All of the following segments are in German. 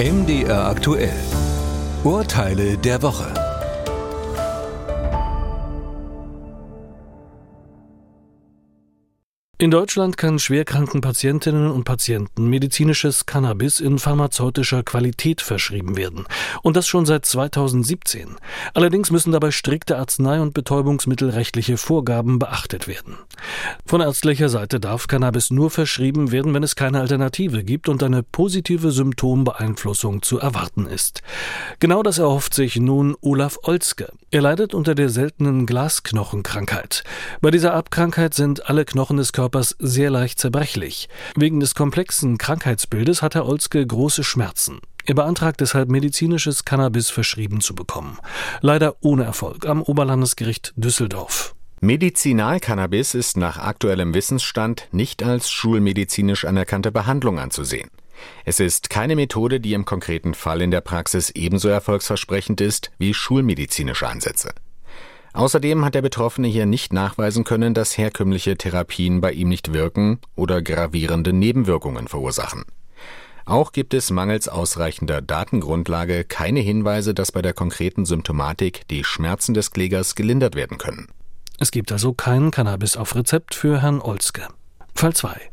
MDR aktuell. Urteile der Woche. In Deutschland kann schwerkranken Patientinnen und Patienten medizinisches Cannabis in pharmazeutischer Qualität verschrieben werden. Und das schon seit 2017. Allerdings müssen dabei strikte Arznei- und betäubungsmittelrechtliche Vorgaben beachtet werden. Von ärztlicher Seite darf Cannabis nur verschrieben werden, wenn es keine Alternative gibt und eine positive Symptombeeinflussung zu erwarten ist. Genau das erhofft sich nun Olaf Olzke. Er leidet unter der seltenen Glasknochenkrankheit. Bei dieser Abkrankheit sind alle Knochen des Körpers sehr leicht zerbrechlich. Wegen des komplexen Krankheitsbildes hat Herr Olske große Schmerzen. Er beantragt deshalb medizinisches Cannabis verschrieben zu bekommen. Leider ohne Erfolg am Oberlandesgericht Düsseldorf. Medizinalcannabis ist nach aktuellem Wissensstand nicht als schulmedizinisch anerkannte Behandlung anzusehen. Es ist keine Methode, die im konkreten Fall in der Praxis ebenso erfolgsversprechend ist wie schulmedizinische Ansätze. Außerdem hat der Betroffene hier nicht nachweisen können, dass herkömmliche Therapien bei ihm nicht wirken oder gravierende Nebenwirkungen verursachen. Auch gibt es mangels ausreichender Datengrundlage keine Hinweise, dass bei der konkreten Symptomatik die Schmerzen des Klägers gelindert werden können. Es gibt also kein Cannabis auf Rezept für Herrn Olske. Fall 2.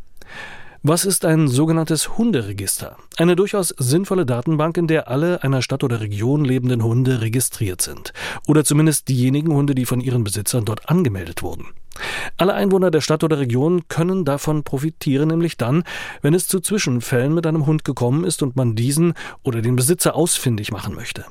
Was ist ein sogenanntes Hunderegister? Eine durchaus sinnvolle Datenbank, in der alle einer Stadt oder Region lebenden Hunde registriert sind. Oder zumindest diejenigen Hunde, die von ihren Besitzern dort angemeldet wurden. Alle Einwohner der Stadt oder Region können davon profitieren, nämlich dann, wenn es zu Zwischenfällen mit einem Hund gekommen ist und man diesen oder den Besitzer ausfindig machen möchte.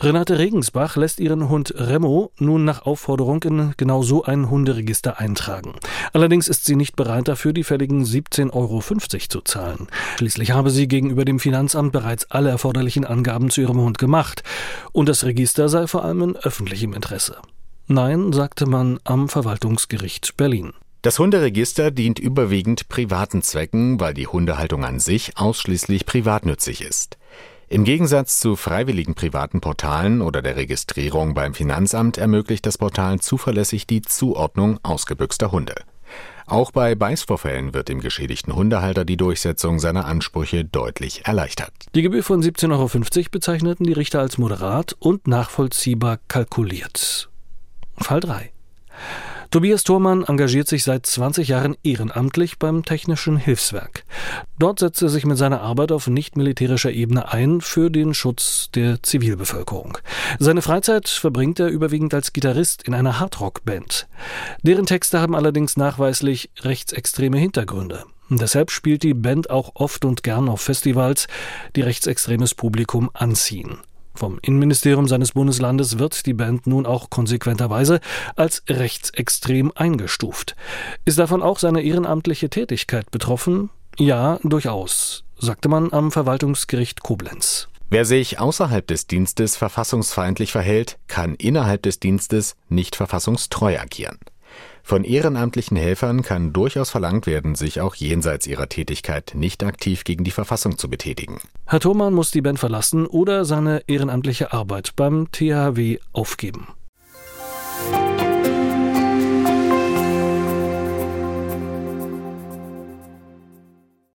Renate Regensbach lässt ihren Hund Remo nun nach Aufforderung in genau so ein Hunderegister eintragen. Allerdings ist sie nicht bereit dafür, die fälligen 17,50 Euro zu zahlen. Schließlich habe sie gegenüber dem Finanzamt bereits alle erforderlichen Angaben zu ihrem Hund gemacht und das Register sei vor allem in öffentlichem Interesse. Nein, sagte man am Verwaltungsgericht Berlin. Das Hunderegister dient überwiegend privaten Zwecken, weil die Hundehaltung an sich ausschließlich privatnützig ist. Im Gegensatz zu freiwilligen privaten Portalen oder der Registrierung beim Finanzamt ermöglicht das Portal zuverlässig die Zuordnung ausgebüxter Hunde. Auch bei Beißvorfällen wird dem geschädigten Hundehalter die Durchsetzung seiner Ansprüche deutlich erleichtert. Die Gebühr von 17,50 Euro bezeichneten die Richter als moderat und nachvollziehbar kalkuliert. Fall 3. Tobias Thormann engagiert sich seit 20 Jahren ehrenamtlich beim Technischen Hilfswerk. Dort setzt er sich mit seiner Arbeit auf nicht-militärischer Ebene ein für den Schutz der Zivilbevölkerung. Seine Freizeit verbringt er überwiegend als Gitarrist in einer Hardrock-Band. Deren Texte haben allerdings nachweislich rechtsextreme Hintergründe. Deshalb spielt die Band auch oft und gern auf Festivals, die rechtsextremes Publikum anziehen. Vom Innenministerium seines Bundeslandes wird die Band nun auch konsequenterweise als rechtsextrem eingestuft. Ist davon auch seine ehrenamtliche Tätigkeit betroffen? Ja, durchaus, sagte man am Verwaltungsgericht Koblenz. Wer sich außerhalb des Dienstes verfassungsfeindlich verhält, kann innerhalb des Dienstes nicht verfassungstreu agieren. Von ehrenamtlichen Helfern kann durchaus verlangt werden, sich auch jenseits ihrer Tätigkeit nicht aktiv gegen die Verfassung zu betätigen. Herr Thomann muss die Band verlassen oder seine ehrenamtliche Arbeit beim THW aufgeben.